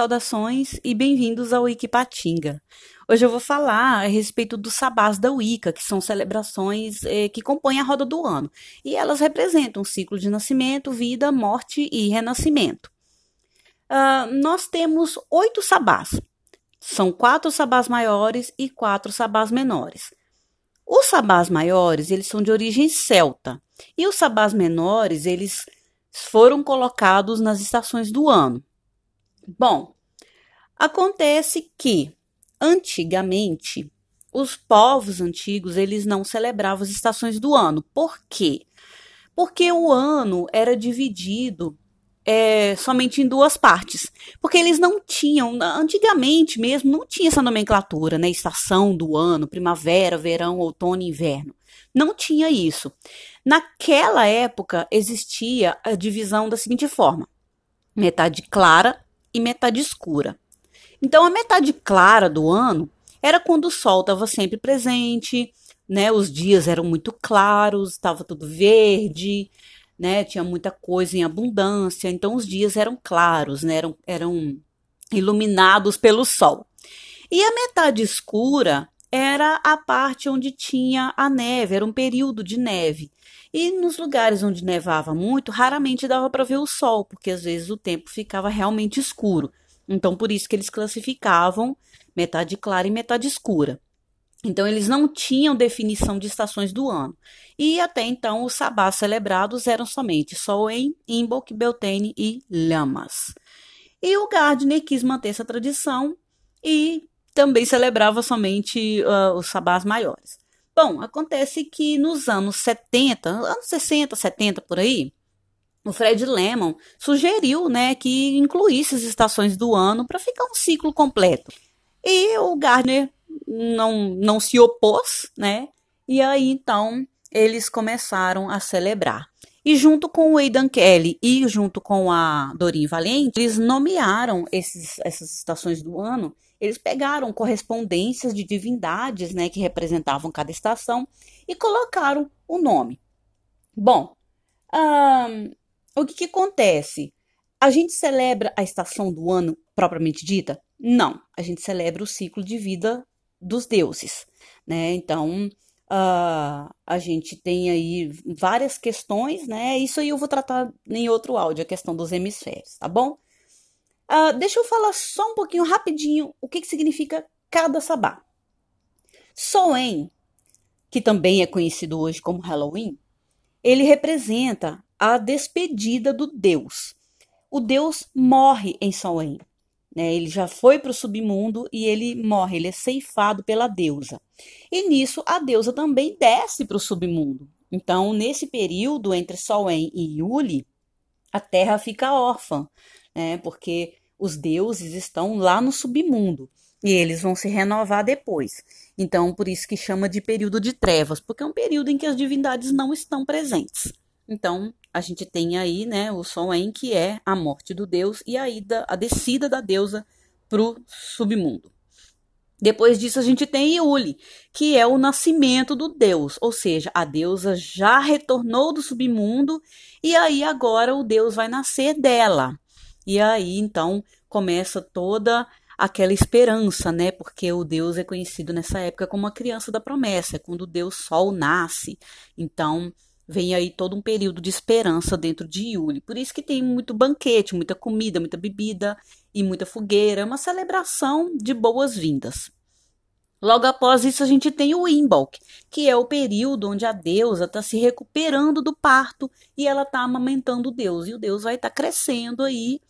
Saudações e bem-vindos ao Wikipatinga. Hoje eu vou falar a respeito dos sabás da Wicca, que são celebrações eh, que compõem a roda do ano. E elas representam o ciclo de nascimento, vida, morte e renascimento. Uh, nós temos oito sabás. São quatro sabás maiores e quatro sabás menores. Os sabás maiores, eles são de origem celta. E os sabás menores, eles foram colocados nas estações do ano. Bom, acontece que antigamente os povos antigos eles não celebravam as estações do ano. Por quê? Porque o ano era dividido é, somente em duas partes. Porque eles não tinham, antigamente mesmo, não tinha essa nomenclatura, né? Estação do ano, primavera, verão, outono inverno. Não tinha isso. Naquela época existia a divisão da seguinte forma: metade clara e metade escura. Então, a metade clara do ano era quando o sol estava sempre presente, né? Os dias eram muito claros, estava tudo verde, né? Tinha muita coisa em abundância, então os dias eram claros, né? Eram, eram iluminados pelo sol. E a metade escura era a parte onde tinha a neve, era um período de neve. E nos lugares onde nevava muito, raramente dava para ver o sol, porque às vezes o tempo ficava realmente escuro. Então, por isso que eles classificavam metade clara e metade escura. Então, eles não tinham definição de estações do ano. E até então, os sabás celebrados eram somente Soen, Imbolc, Beltane e Lamas. E o Gardner quis manter essa tradição e também celebrava somente uh, os sabás maiores. Bom, acontece que nos anos 70, anos 60, 70 por aí, o Fred Lemon sugeriu, né, que incluísse as estações do ano para ficar um ciclo completo. E o Gardner não, não se opôs, né? E aí então eles começaram a celebrar. E junto com o Aidan Kelly e junto com a Dorin Valente, eles nomearam esses, essas estações do ano eles pegaram correspondências de divindades, né, que representavam cada estação e colocaram o nome. Bom, o que, que acontece? A gente celebra a estação do ano propriamente dita? Não, a gente celebra o ciclo de vida dos deuses, né? Então, uh, a gente tem aí várias questões, né? Isso aí eu vou tratar em outro áudio, a questão dos hemisférios, tá bom? Uh, deixa eu falar só um pouquinho rapidinho o que, que significa cada sabá. Soen, que também é conhecido hoje como Halloween, ele representa a despedida do deus. O deus morre em Soen. Né? Ele já foi para o submundo e ele morre, ele é ceifado pela deusa. E nisso a deusa também desce para o submundo. Então, nesse período entre Soen e Yuli, a terra fica órfã, né? porque os deuses estão lá no submundo e eles vão se renovar depois. Então, por isso que chama de período de trevas, porque é um período em que as divindades não estão presentes. Então, a gente tem aí, né, o Soen, que é a morte do deus e a ida, a descida da deusa pro submundo. Depois disso, a gente tem Iuli, que é o nascimento do deus, ou seja, a deusa já retornou do submundo e aí agora o deus vai nascer dela. E aí, então, começa toda aquela esperança, né? Porque o Deus é conhecido nessa época como a criança da promessa, é quando o Deus Sol nasce. Então, vem aí todo um período de esperança dentro de Yuli. Por isso que tem muito banquete, muita comida, muita bebida e muita fogueira, é uma celebração de boas-vindas. Logo após isso, a gente tem o Imbolc, que é o período onde a deusa está se recuperando do parto e ela está amamentando o deus. E o deus vai estar tá crescendo aí,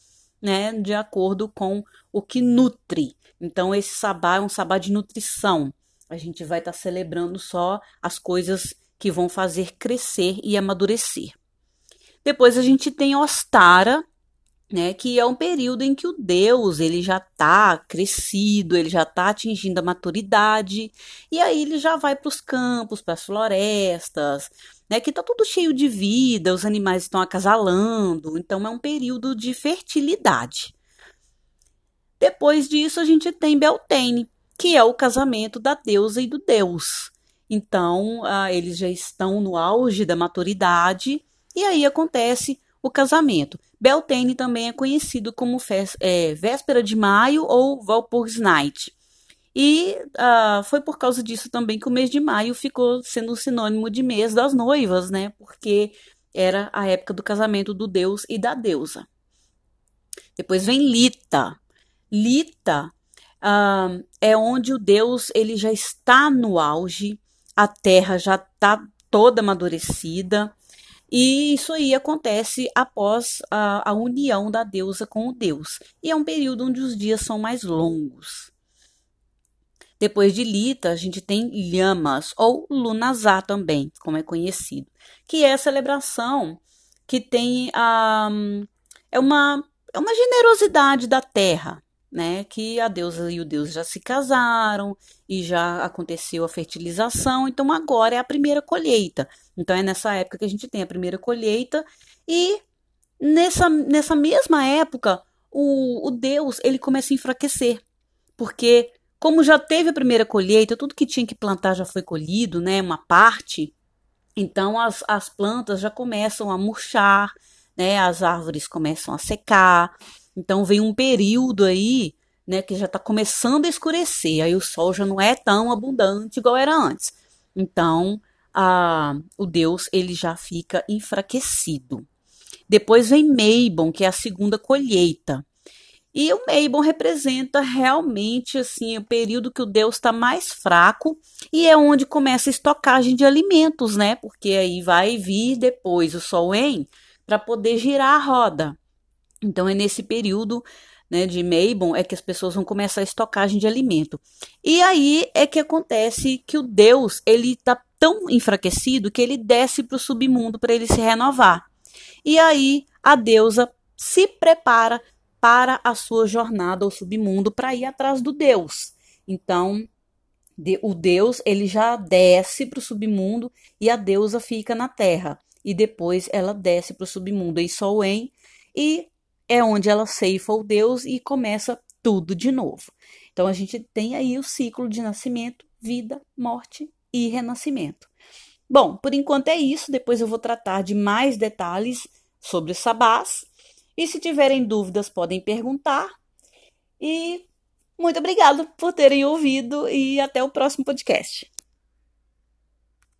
né, de acordo com o que nutre. Então, esse sabá é um sabá de nutrição. A gente vai estar tá celebrando só as coisas que vão fazer crescer e amadurecer. Depois a gente tem Ostara, né, que é um período em que o Deus ele já está crescido, ele já está atingindo a maturidade, e aí ele já vai para os campos, para as florestas, né, que está tudo cheio de vida, os animais estão acasalando, então é um período de fertilidade. Depois disso a gente tem Beltane, que é o casamento da deusa e do deus. Então, ah, eles já estão no auge da maturidade, e aí acontece o casamento. Beltane também é conhecido como é, Véspera de Maio ou Walpurgisnacht. E uh, foi por causa disso também que o mês de maio ficou sendo sinônimo de mês das noivas, né? Porque era a época do casamento do deus e da deusa. Depois vem Lita. Lita uh, é onde o deus ele já está no auge, a terra já está toda amadurecida. E isso aí acontece após a, a união da deusa com o deus. E é um período onde os dias são mais longos. Depois de Lita, a gente tem Lhamas, ou Lunazá também, como é conhecido, que é a celebração que tem a. é uma, é uma generosidade da terra, né? Que a deusa e o deus já se casaram e já aconteceu a fertilização, então agora é a primeira colheita. Então é nessa época que a gente tem a primeira colheita e nessa, nessa mesma época o, o deus ele começa a enfraquecer, porque como já teve a primeira colheita, tudo que tinha que plantar já foi colhido, né? Uma parte. Então as, as plantas já começam a murchar, né? As árvores começam a secar. Então vem um período aí, né? Que já está começando a escurecer. Aí o sol já não é tão abundante igual era antes. Então a, o Deus ele já fica enfraquecido. Depois vem Meibon, que é a segunda colheita. E o Mabon representa realmente assim o período que o Deus está mais fraco e é onde começa a estocagem de alimentos, né? Porque aí vai vir depois o Sol em para poder girar a roda. Então é nesse período né, de Mabon é que as pessoas vão começar a estocagem de alimento. E aí é que acontece que o Deus ele está tão enfraquecido que ele desce para o submundo para ele se renovar. E aí a deusa se prepara para a sua jornada ao submundo para ir atrás do Deus. Então, o Deus ele já desce para o submundo e a deusa fica na terra. E depois ela desce para o submundo em Solen e é onde ela ceifa o Deus e começa tudo de novo. Então a gente tem aí o ciclo de nascimento, vida, morte e renascimento. Bom, por enquanto é isso. Depois eu vou tratar de mais detalhes sobre sabás e se tiverem dúvidas, podem perguntar. E muito obrigado por terem ouvido e até o próximo podcast.